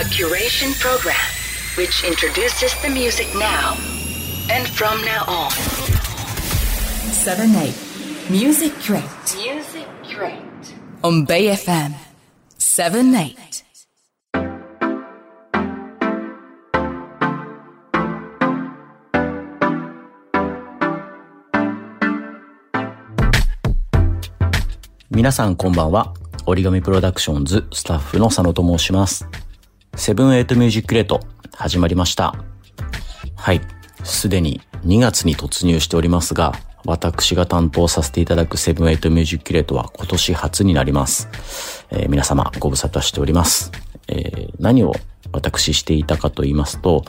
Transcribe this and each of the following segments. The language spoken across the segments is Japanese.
A curation program which introduces the music now and from now on. 7 8 Music Crate Music Crate. on Bay FM 7 8皆さんこんばんは。 origami PRODUCTIONS スタッフの佐野と申します。 Seven Eight musi-curate 始まりました。はい。すでに2月に突入しておりますが、私が担当させていただく Seven Eight musi-curate は今年初になります。えー皆様ご無沙汰しております。えー何を私していたかと言いますと、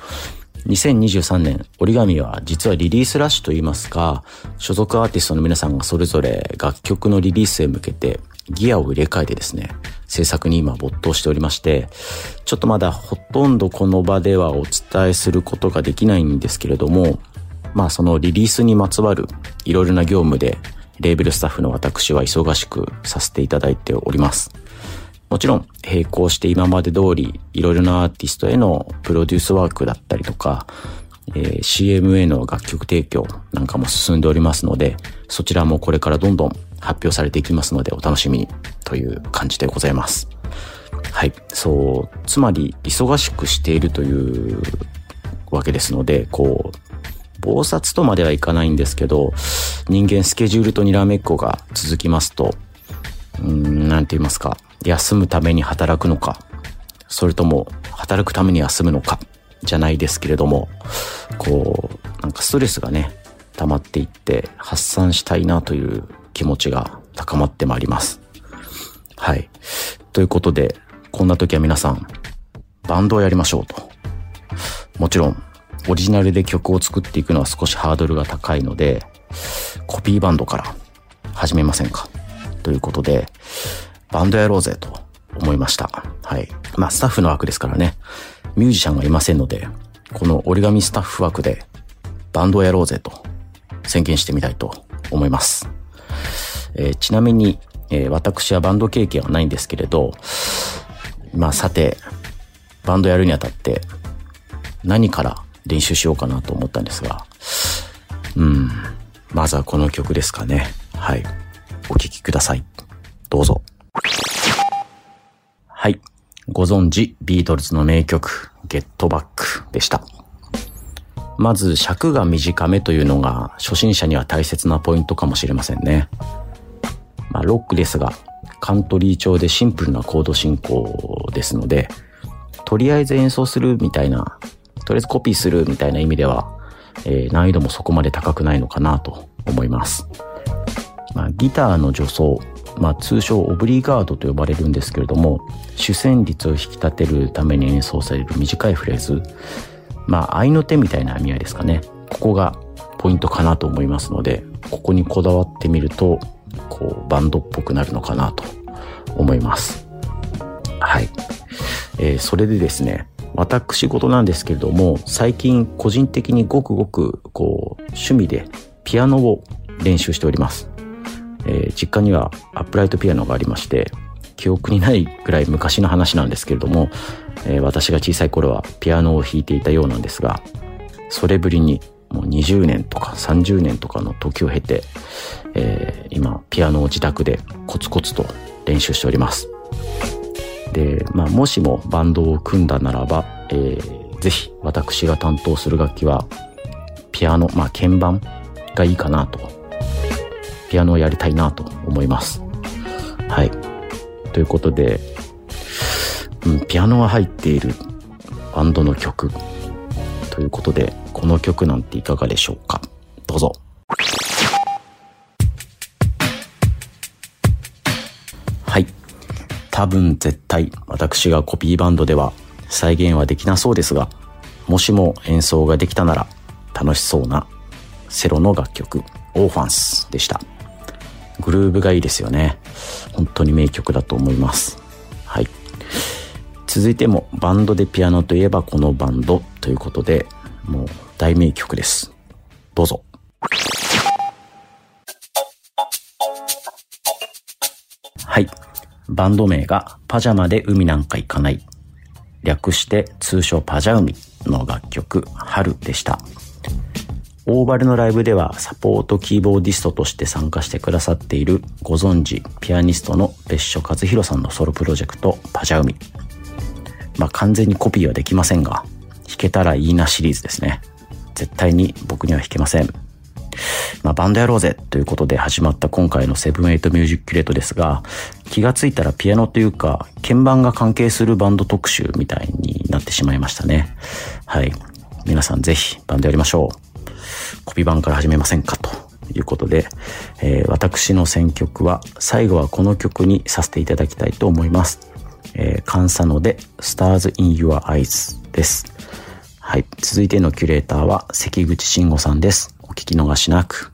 2023年、折り紙は実はリリースラッシュと言いますか、所属アーティストの皆さんがそれぞれ楽曲のリリースへ向けてギアを入れ替えてですね、制作に今没頭しておりまして、ちょっとまだほとんどこの場ではお伝えすることができないんですけれども、まあそのリリースにまつわるいろいろな業務で、レーベルスタッフの私は忙しくさせていただいております。もちろん並行して今まで通りいろいろなアーティストへのプロデュースワークだったりとか、えー CM への楽曲提供なんかも進んでおりますので、そちらもこれからどんどん発表されていきますのでお楽しみにという感じでございます。はい。そう、つまり忙しくしているというわけですので、こう、暴殺とまではいかないんですけど、人間スケジュールとにらめっこが続きますと、うーん、なんて言いますか、休むために働くのか、それとも働くために休むのか、じゃないですけれども、こう、なんかストレスがね、溜まっていって発散したいなという気持ちが高まってまいります。はい。ということで、こんな時は皆さん、バンドをやりましょうと。もちろん、オリジナルで曲を作っていくのは少しハードルが高いので、コピーバンドから始めませんかということで、バンドやろうぜと思いました。はい。まあ、スタッフの枠ですからね、ミュージシャンがいませんので、この折り紙スタッフ枠でバンドをやろうぜと宣言してみたいと思います。えーちなみに、えー私はバンド経験はないんですけれど、まあさて、バンドやるにあたって何から練習しようかなと思ったんですが、うん、まずはこの曲ですかね。はい。お聴きください。どうぞ。はい。ご存知、ビートルズの名曲、ゲットバックでした。まず尺が短めというのが初心者には大切なポイントかもしれませんね。まあ、ロックですが、カントリー調でシンプルなコード進行ですので、とりあえず演奏するみたいな、とりあえずコピーするみたいな意味では、えー難易度もそこまで高くないのかなと思います。まあ、ギターの助走、まあ、通称オブリガードと呼ばれるんですけれども、主旋律を引き立てるために演奏される短いフレーズ、まあ、愛の手みたいな意味合いですかね。ここがポイントかなと思いますので、ここにこだわってみると、こう、バンドっぽくなるのかなと思います。はい。えーそれでですね、私事なんですけれども、最近個人的にごくごく、こう、趣味でピアノを練習しております。えー実家にはアップライトピアノがありまして、記憶にないくらい昔の話なんですけれども、えー私が小さい頃はピアノを弾いていたようなんですが、それぶりにもう20年とか30年とかの時を経て、えー今ピアノを自宅でコツコツと練習しております。で、まあ、もしもバンドを組んだならば、えーぜひ私が担当する楽器は、ピアノ、まあ、鍵盤がいいかなと。ピアノをやりたいなと思います。はい。ということで、うん、ピアノが入っているバンドの曲ということで、この曲なんていかがでしょうか？どうぞ。はい。多分絶対私がコピーバンドでは再現はできなそうですが、もしも演奏ができたなら楽しそうなセロの楽曲、オーファンスでした。グルーブがいいですよね。本当に名曲だと思います。はい。続いてもバンドでピアノといえばこのバンドということで、もう大名曲です。どうぞ。はい。バンド名がパジャマで海なんか行かない。略して通称パジャウミの楽曲、春でした。オーバルのライブではサポートキーボーディストとして参加してくださっているご存知ピアニストの別所和弘さんのソロプロジェクトパジャウミ。まあ完全にコピーはできませんが、弾けたらいいなシリーズですね。絶対に僕には弾けません。まあ、バンドやろうぜということで始まった今回の Seven Eight musi-curate ですが、気がついたらピアノというか、鍵盤が関係するバンド特集みたいになってしまいましたね。はい。皆さんぜひバンドやりましょう。コピーバンドから始めませんかということで、えー、私の選曲は最後はこの曲にさせていただきたいと思います。えー、カンサノで Stars in Your Eyes です。はい。続いてのキュレーターは関口慎吾さんです。お聞き逃しなく。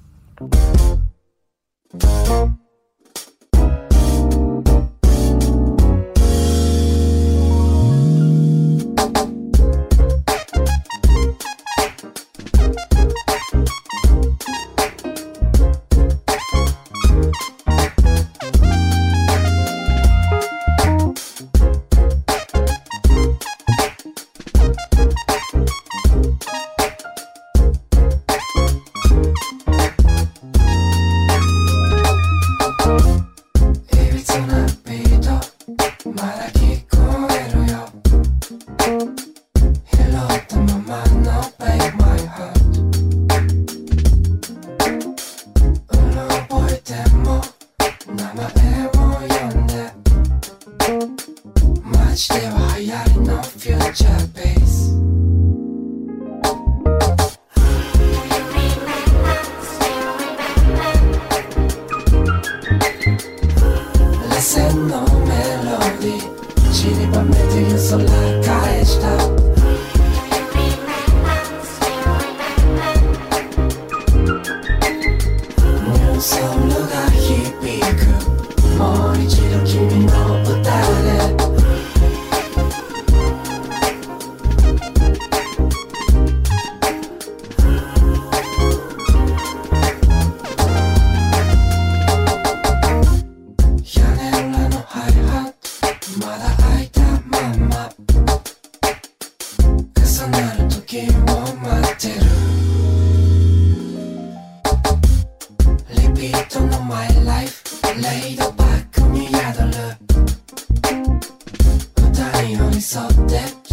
me something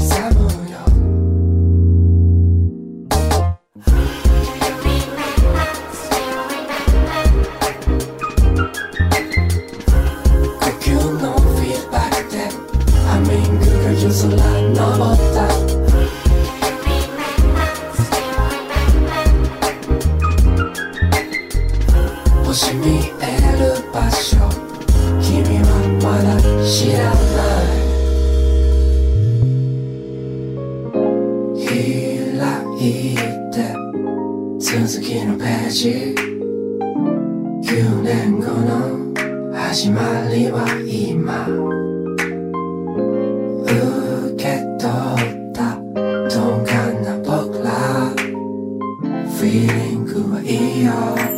your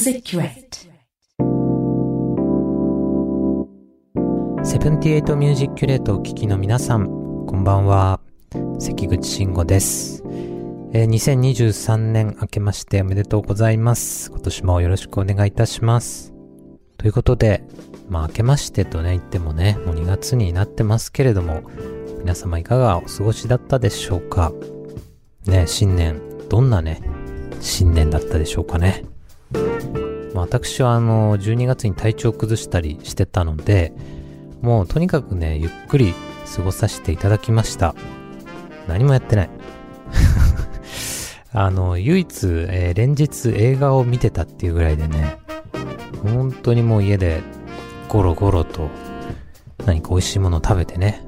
musi-curate Seventy Eight musi-curate をお聴きの皆さん、こんばんは。関口シンゴです。えー、2023年明けましておめでとうございます。今年もよろしくお願いいたします。ということで、まあ明けましてとね言ってもね、もう2月になってますけれども、皆様いかがお過ごしだったでしょうか？ね、新年、どんなね、新年だったでしょうかね？私はあの、12月に体調を崩したりしてたので、もうとにかくね、ゆっくり過ごさせていただきました。何もやってない。あの、唯一、えー、連日映画を見てたっていうぐらいでね、本当にもう家でゴロゴロと何か美味しいものを食べてね、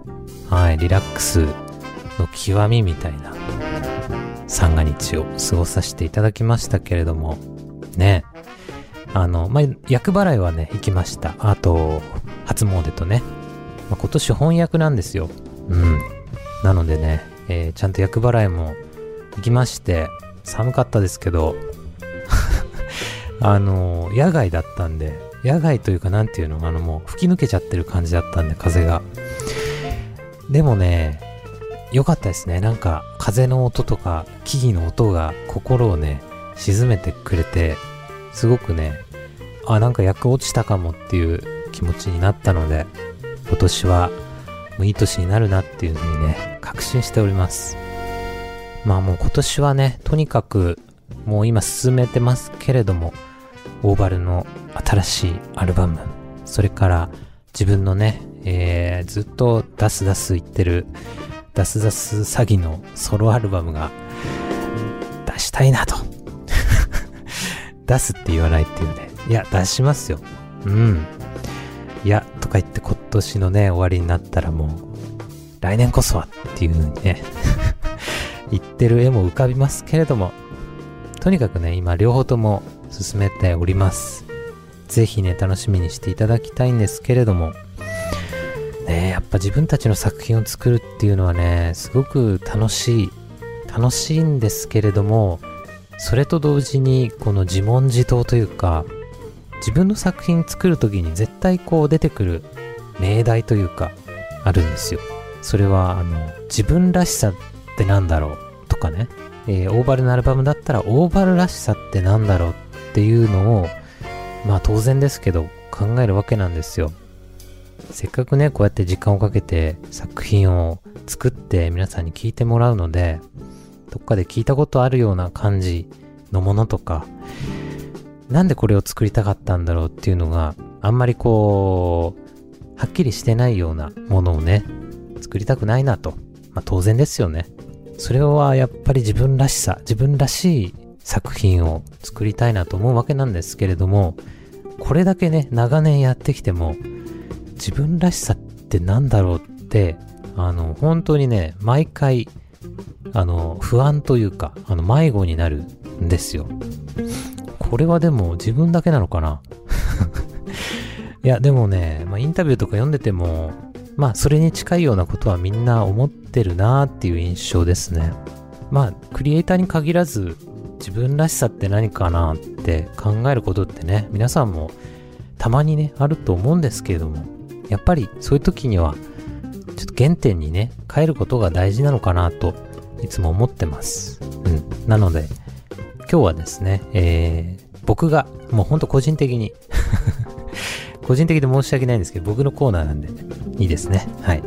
はい、リラックスの極みみたいな三が日を過ごさせていただきましたけれども、ね、あの、まあ、厄払いはね、行きました。あと、初詣とね、まあ、今年翻訳なんですよ。うん。なのでね、えー、ちゃんと厄払いも行きまして、寒かったですけど、あの、野外だったんで、野外というかなんていうの、あのもう吹き抜けちゃってる感じだったんで、風が。でもね、良かったですね。なんか、風の音とか、木々の音が心をね、沈めてくれて、すごくね、あ、なんか役落ちたかもっていう気持ちになったので、今年は、もういい年になるなっていうふうにね、確信しております。まあもう今年はね、とにかく、もう今進めてますけれども、オーバルの新しいアルバム、それから自分のね、えー、ずっと出す出す言ってる、ダスダス詐欺のソロアルバムが出したいなと。出すって言わないっていうね。いや、出しますよ。うん。いや、とか言って今年のね、終わりになったらもう、来年こそはっていう風にね 言ってる絵も浮かびますけれども、とにかくね、今両方とも進めております。ぜひね、楽しみにしていただきたいんですけれども、ねやっぱ自分たちの作品を作るっていうのはね、すごく楽しい、楽しいんですけれども、それと同時にこの自問自答というか、自分の作品作る時に絶対こう出てくる命題というか、あるんですよ。それは、あの、自分らしさってなんだろうとかね、えー、オーバルのアルバムだったらオーバルらしさってなんだろうっていうのを、まあ当然ですけど考えるわけなんですよ。せっかくね、こうやって時間をかけて作品を作って皆さんに聞いてもらうので、どっかで聞いたことあるような感じのものとか、なんでこれを作りたかったんだろうっていうのがあんまりこう、はっきりしてないようなものをね、作りたくないなと。まあ当然ですよね。それはやっぱり自分らしさ、自分らしい作品を作りたいなと思うわけなんですけれども、これだけね、長年やってきても、自分らしさって何だろうって、あの、本当にね、毎回、あの、不安というか、あの、迷子になるんですよ。これはでも自分だけなのかな？いや、でもね、まあ、インタビューとか読んでても、まあ、それに近いようなことはみんな思ってるなーっていう印象ですね。まあ、クリエイターに限らず、自分らしさって何かなって考えることってね、皆さんもたまにね、あると思うんですけれども、やっぱりそういう時には、ちょっと原点にね、変えることが大事なのかなと、いつも思ってます。うん。なので、今日はですね、えー、僕が、もうほんと個人的に 個人的で申し訳ないんですけど、僕のコーナーなんで、いいですね。はい。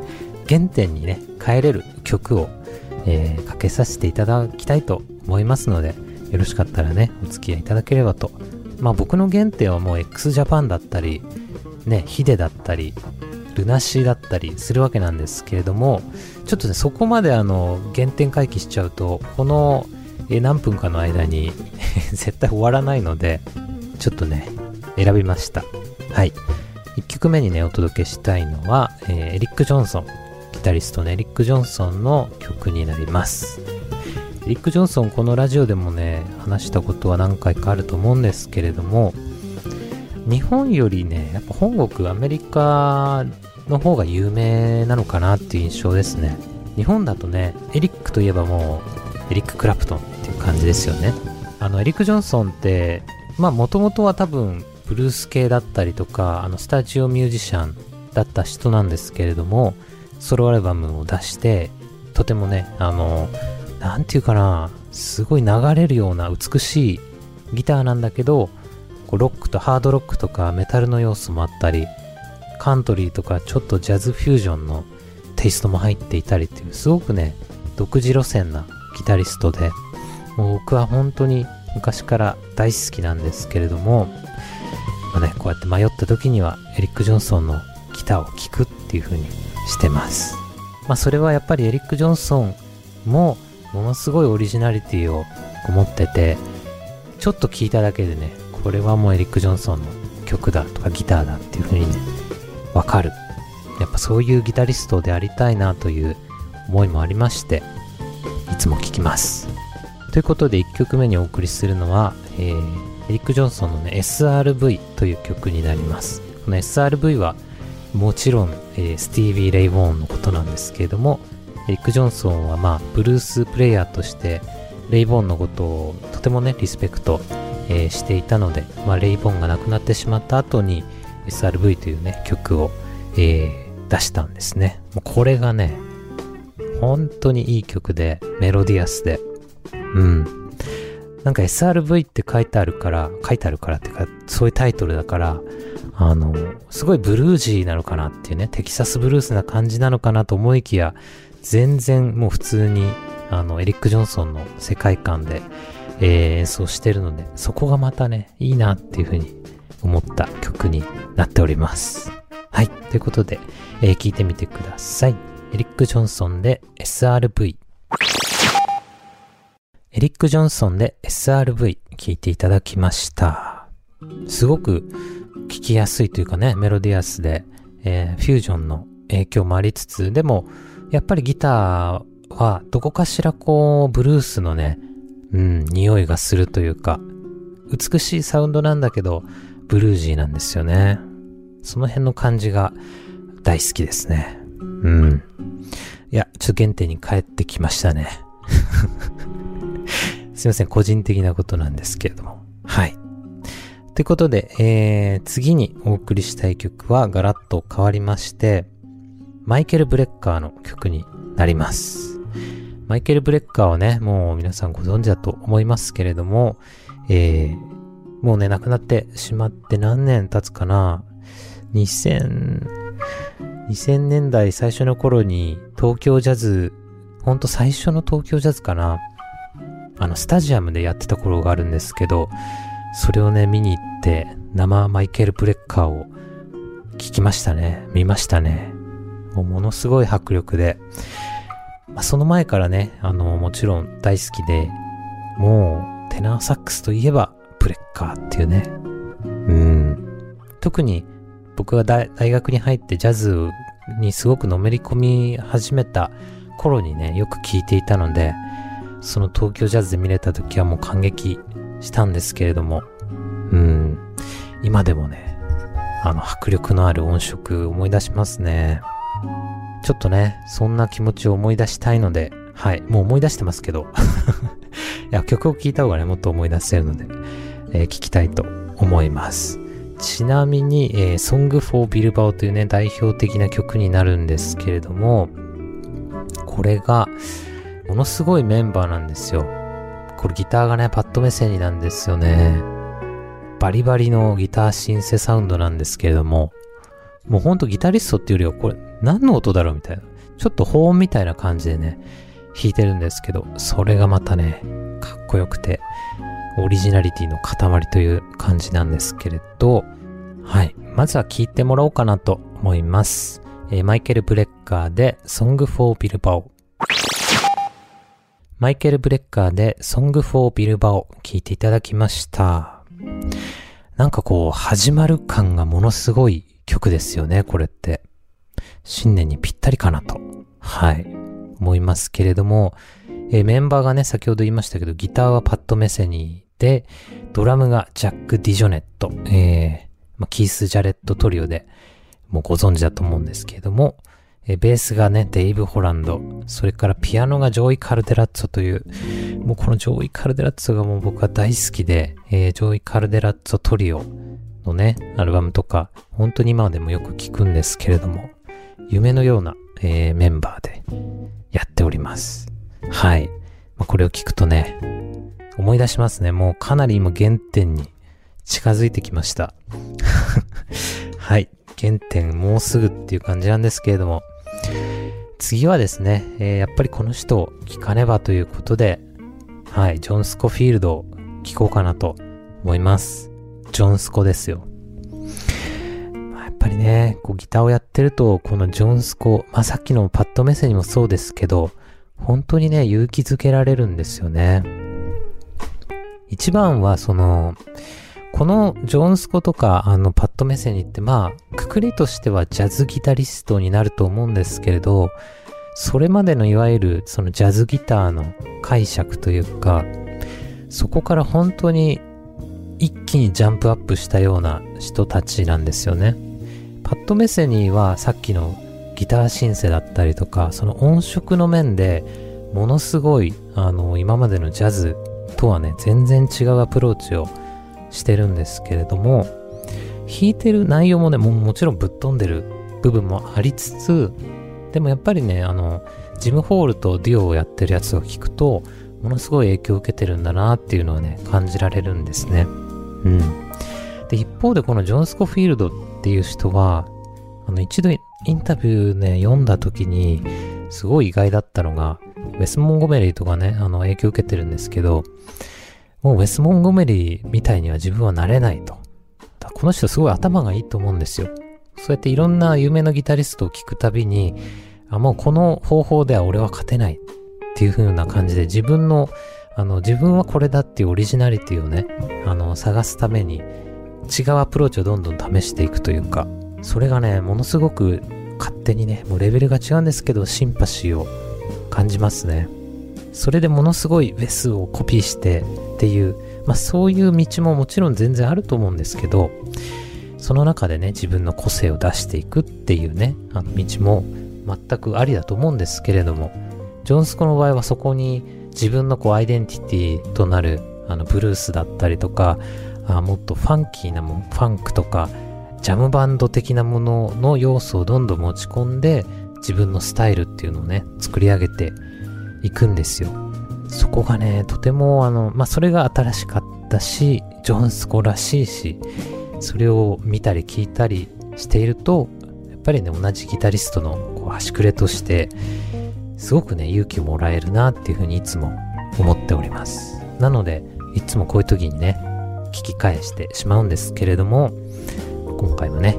原点にね、変えれる曲を、えー、かけさせていただきたいと思いますので、よろしかったらね、お付き合いいただければと。まあ僕の原点はもう x ジャパンだったり、ね、ヒデだったり、ルナシーだったりするわけなんですけれども、ちょっとね、そこまであの、原点回帰しちゃうと、この、え何分かの間に 絶対終わらないので、ちょっとね、選びました。はい。1曲目にね、お届けしたいのは、えー、エリック・ジョンソン。ギタリストのエリック・ジョンソンの曲になります。エリック・ジョンソン、このラジオでもね、話したことは何回かあると思うんですけれども、日本よりね、やっぱ本国アメリカの方が有名なのかなっていう印象ですね。日本だとね、エリックといえばもう、エリック・クラプトンっていう感じですよね。あの、エリック・ジョンソンって、まあ、もともとは多分、ブルース系だったりとか、あの、スタジオミュージシャンだった人なんですけれども、ソロアルバムを出して、とてもね、あの、なんていうかな、すごい流れるような美しいギターなんだけど、こうロックとハードロックとかメタルの要素もあったり、カントリーとかちょっとジャズフュージョンのテイストも入っていたりっていう、すごくね、独自路線なギタリストで、もう僕は本当に昔から大好きなんですけれども、まあね、こうやって迷った時にはエリック・ジョンソンのギターを聴くっていう風にしてます。まあそれはやっぱりエリック・ジョンソンもものすごいオリジナリティを持ってて、ちょっと聴いただけでね、これはもうエリック・ジョンソンの曲だとかギターだっていう風にね、わかる。やっぱそういうギタリストでありたいなという思いもありまして、いつも聴きます。ということで1曲目にお送りするのは、えーエリック・ジョンソンのね SRV という曲になります。この SRV はもちろん、えースティービー・レイ・ウォーンのことなんですけれども、エリック・ジョンソンはまあブルースプレイヤーとしてレイ・ボーンのことをとてもねリスペクト、えーしていたので、まあ、レイ・ボーンが亡くなってしまった後に SRV というね曲を、えー出したんですね。もうこれがね本当にいい曲でメロディアスでうん。なんか SRV って書いてあるから、書いてあるからっていうか、そういうタイトルだから、あの、すごいブルージーなのかなっていうね、テキサスブルースな感じなのかなと思いきや、全然もう普通に、あの、エリック・ジョンソンの世界観で、えー演奏してるので、そこがまたね、いいなっていうふうに思った曲になっております。はい。ということで、えー聞いてみてください。エリック・ジョンソンで SRV。エリック・ジョンソンで SRV 聞いていただきました。すごく聞きやすいというかね、メロディアスで、えーフュージョンの影響もありつつ、でも、やっぱりギターはどこかしらこう、ブルースのね、うん、匂いがするというか、美しいサウンドなんだけど、ブルージーなんですよね。その辺の感じが大好きですね。うん。いや、ちょっと原点に帰ってきましたね。すいません、個人的なことなんですけれども。はい。ということで、えー、次にお送りしたい曲はガラッと変わりまして、マイケル・ブレッカーの曲になります。マイケル・ブレッカーはね、もう皆さんご存知だと思いますけれども、えー、もうね、亡くなってしまって何年経つかな ?2000、2000年代最初の頃に東京ジャズ、ほんと最初の東京ジャズかなあの、スタジアムでやってた頃があるんですけど、それをね、見に行って、生マイケル・ブレッカーを聞きましたね。見ましたね。もうものすごい迫力で、まあ、その前からね、あの、もちろん大好きで、もう、テナーサックスといえば、ブレッカーっていうね。うん。特に、僕が大大学に入ってジャズにすごくのめり込み始めた頃にね、よく聞いていたので、その東京ジャズで見れた時はもう感激したんですけれども、うん、今でもね、あの迫力のある音色思い出しますね。ちょっとね、そんな気持ちを思い出したいので、はい、もう思い出してますけど、いや、曲を聴いた方がね、もっと思い出せるので、えー聞きたいと思います。ちなみに、えー、Song for Bilbao というね、代表的な曲になるんですけれども、これが、ものすごいメンバーなんですよ。これギターがね、パッドメセニなんですよね。バリバリのギターシンセサウンドなんですけれども、もうほんとギタリストっていうよりは、これ何の音だろうみたいな。ちょっと保音みたいな感じでね、弾いてるんですけど、それがまたね、かっこよくて、オリジナリティの塊という感じなんですけれど、はい。まずは聴いてもらおうかなと思います。えーマイケル・ブレッカーで Song for Bilbao。マイケル・ブレッカーで Song for Bilbao 聴いていただきました。なんかこう、始まる感がものすごい曲ですよね、これって。新年にぴったりかなと。はい。思いますけれども、えーメンバーがね、先ほど言いましたけど、ギターはパッド・メセニで、ドラムがジャック・ディジョネット、えーまあ、キース・ジャレットトリオで、もうご存知だと思うんですけれども、えーベースがね、デイブ・ホランド、それからピアノがジョイ・カルデラッツォという、もうこのジョイ・カルデラッツォがもう僕は大好きで、えー、ジョイ・カルデラッツォトリオのね、アルバムとか、本当に今でもよく聞くんですけれども、夢のような、えー、メンバーでやっております。はい。まあ、これを聞くとね、思い出しますね。もうかなり今原点に近づいてきました。はい。原点もうすぐっていう感じなんですけれども、次はですね、えー、やっぱりこの人を聞かねばということで、はい、ジョン・スコフィールドを聞こうかなと思います。ジョン・スコですよ。やっぱりね、こうギターをやってると、このジョン・スコ、まあ、さっきのパッド目線にもそうですけど、本当にね、勇気づけられるんですよね。一番はその、このジョーンスコとか、あの、パッド目線にって、まあ、くくりとしてはジャズギタリストになると思うんですけれど、それまでのいわゆるそのジャズギターの解釈というか、そこから本当に一気にジャンプアップしたような人たちなんですよね。パッドメセニーはさっきのギターシンセだったりとか、その音色の面でものすごい、あの、今までのジャズとはね、全然違うアプローチをしてるんですけれども、弾いてる内容もね、ももちろんぶっ飛んでる部分もありつつ、でもやっぱりね、あの、ジム・ホールとデュオをやってるやつを聞くと、ものすごい影響を受けてるんだなっていうのはね、感じられるんですね。うん。で、一方でこのジョン・スコフィールドっていう人は、あの、一度インタビューね、読んだ時に、すごい意外だったのが、ウェス・モンゴメリーとかね、あの、影響受けてるんですけど、もうウェス・モンゴメリーみたいには自分はなれないと。この人すごい頭がいいと思うんですよ。そうやっていろんな有名なギタリストを聞くたびに、あ、もうこの方法では俺は勝てないっていう風な感じで自分の、あの、自分はこれだっていうオリジナリティをね、あの、探すために違うアプローチをどんどん試していくというか、それがね、ものすごく勝手にね、もうレベルが違うんですけど、シンパシーを感じますね。それでものすごいウェスをコピーしてっていう、まあそういう道ももちろん全然あると思うんですけど、その中でね、自分の個性を出していくっていうね、あの道も全くありだと思うんですけれども、ジョンスコの場合はそこに自分のこうアイデンティティとなるあのブルースだったりとか、あもっとファンキーなもん、ファンクとか、ジャムバンド的なものの要素をどんどん持ち込んで、自分のスタイルっていうのをね、作り上げていくんですよ。そこがね、とてもあの、まあ、それが新しかったし、ジョンスコらしいし、それを見たり聞いたりしていると、やっぱりね、同じギタリストのこう端くれとして、すごくね、勇気をもらえるなっていうふうにいつも思っております。なので、いつもこういう時にね、聞き返してしまうんですけれども、今回もね、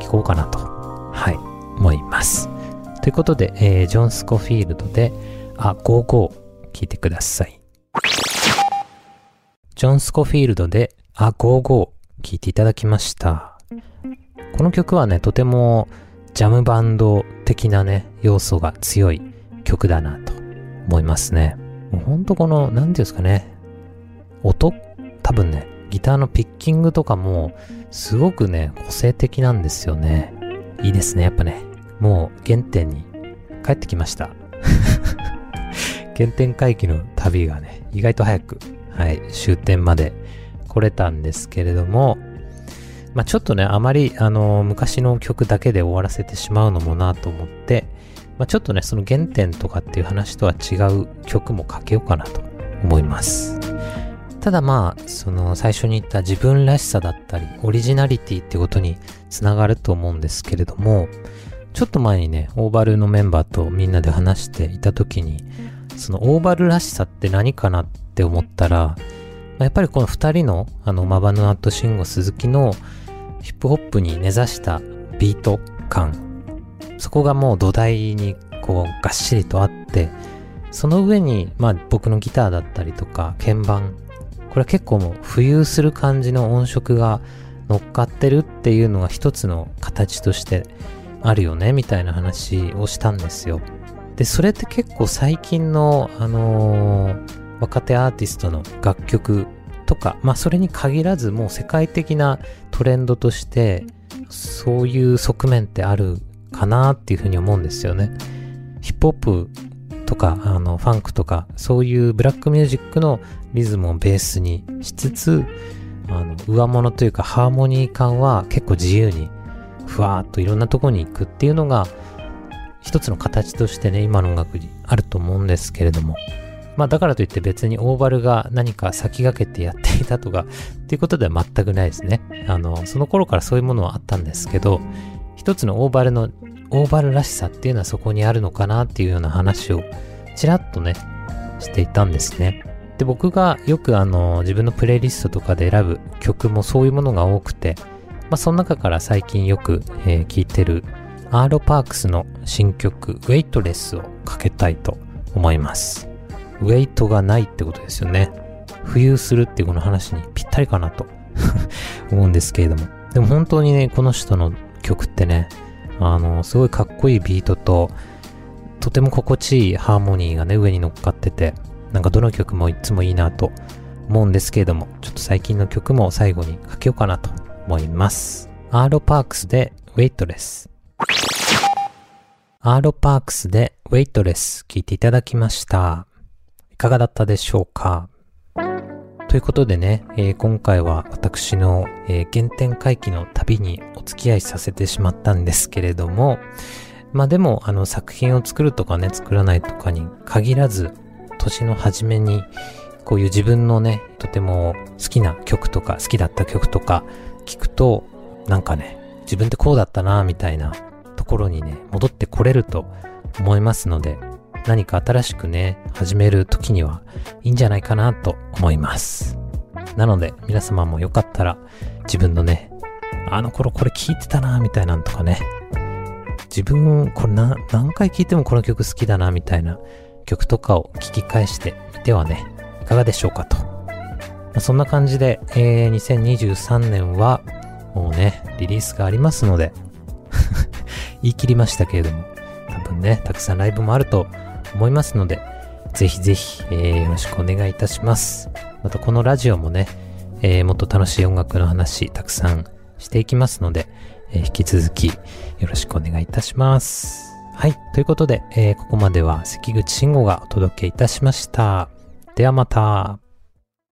聞こうかなと、はい、思います。ということで、えー、ジョン・スコフィールドで、あ、55聞いてください。ジョン・スコフィールドで、あ、55聞いていただきました。この曲はね、とてもジャムバンド的なね、要素が強い曲だなと思いますね。もうほんとこの、なんていうんですかね、音？多分ね、ギターのピッキングとかも、すごくね、個性的なんですよね。いいですね、やっぱね。もう原点に帰ってきました。原点回帰の旅がね、意外と早く、はい、終点まで来れたんですけれども、まあ、ちょっとね、あまり、あの、昔の曲だけで終わらせてしまうのもなと思って、まあ、ちょっとね、その原点とかっていう話とは違う曲もかけようかなと思います。ただまあ、その最初に言った自分らしさだったり、オリジナリティってことにつながると思うんですけれども、ちょっと前にね、オーバルのメンバーとみんなで話していた時に、そのオーバルらしさって何かなって思ったら、やっぱりこの二人の、あの、マバヌアットシンゴ鈴木のヒップホップに根ざしたビート感、そこがもう土台にこうがっしりとあって、その上に、まあ僕のギターだったりとか鍵盤、これは結構もう浮遊する感じの音色が乗っかってるっていうのが一つの形としてあるよね、みたいな話をしたんですよ。で、それって結構最近の、あのー、若手アーティストの楽曲とか、まあそれに限らずもう世界的なトレンドとして、そういう側面ってあるかなっていうふうに思うんですよね。ヒップホップとか、あの、ファンクとか、そういうブラックミュージックのリズムをベースにしつつ、あの、上物というかハーモニー感は結構自由に、ふわーっといろんなとこに行くっていうのが、一つの形としてね、今の音楽にあると思うんですけれども。まあだからといって別にオーバルが何か先駆けてやっていたとかっていうことでは全くないですね。あの、その頃からそういうものはあったんですけど、一つのオーバルの、オーバルらしさっていうのはそこにあるのかなっていうような話をちらっとね、していたんですね。で、僕がよくあの、自分のプレイリストとかで選ぶ曲もそういうものが多くて、まあその中から最近よく、えー、聴いてるアーロパークスの新曲、ウェイトレスをかけたいと思います。ウェイトがないってことですよね。浮遊するっていうこの話にぴったりかなと 思うんですけれども。でも本当にね、この人の曲ってね、あの、すごいかっこいいビートと、とても心地いいハーモニーがね、上に乗っかってて、なんかどの曲もいつもいいなと思うんですけれども、ちょっと最近の曲も最後にかけようかなと思います。アーロパークスでウェイトレス。アーロパークスでウェイトレス聞いていただきました。いかがだったでしょうか？ということでね、えー、今回は私の、えー、原点回帰の旅にお付き合いさせてしまったんですけれども、まあでも、あの作品を作るとかね、作らないとかに限らず、年の初めに、こういう自分のね、とても好きな曲とか、好きだった曲とか聞くと、なんかね、自分ってこうだったな、みたいなところにね、戻ってこれると思いますので、何か新しくね、始める時にはいいんじゃないかなと思います。なので、皆様もよかったら、自分のね、あの頃これ聴いてたな、みたいなんとかね、自分、これ、何回聴いてもこの曲好きだな、みたいな曲とかを聞き返してみてはね、いかがでしょうかと。まあ、そんな感じで、えー、2023年は、もうね、リリースがありますので 言い切りましたけれども、多分ね、たくさんライブもあると思いますので、ぜひぜひ、えー、よろしくお願いいたします。またこのラジオもね、えー、もっと楽しい音楽の話たくさんしていきますので、えー、引き続きよろしくお願いいたします。はい。ということで、えー、ここまでは関口慎吾がお届けいたしました。ではまた。